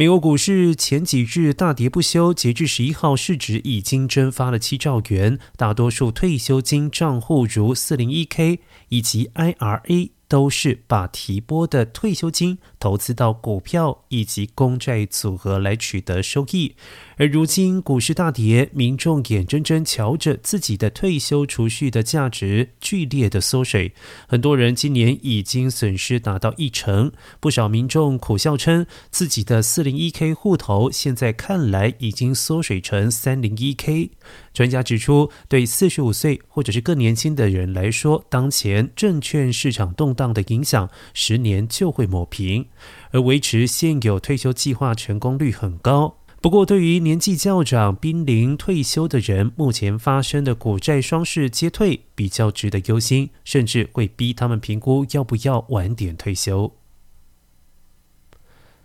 美国股市前几日大跌不休，截至十一号，市值已经蒸发了七兆元。大多数退休金账户，如四零一 K 以及 IRA。都是把提拨的退休金投资到股票以及公债组合来取得收益，而如今股市大跌，民众眼睁睁瞧着自己的退休储蓄的价值剧烈的缩水，很多人今年已经损失达到一成，不少民众苦笑称自己的四零一 K 户头现在看来已经缩水成三零一 K。专家指出，对四十五岁或者是更年轻的人来说，当前证券市场动荡的影响，十年就会抹平，而维持现有退休计划成功率很高。不过，对于年纪较长、濒临退休的人，目前发生的股债双市皆退，比较值得忧心，甚至会逼他们评估要不要晚点退休。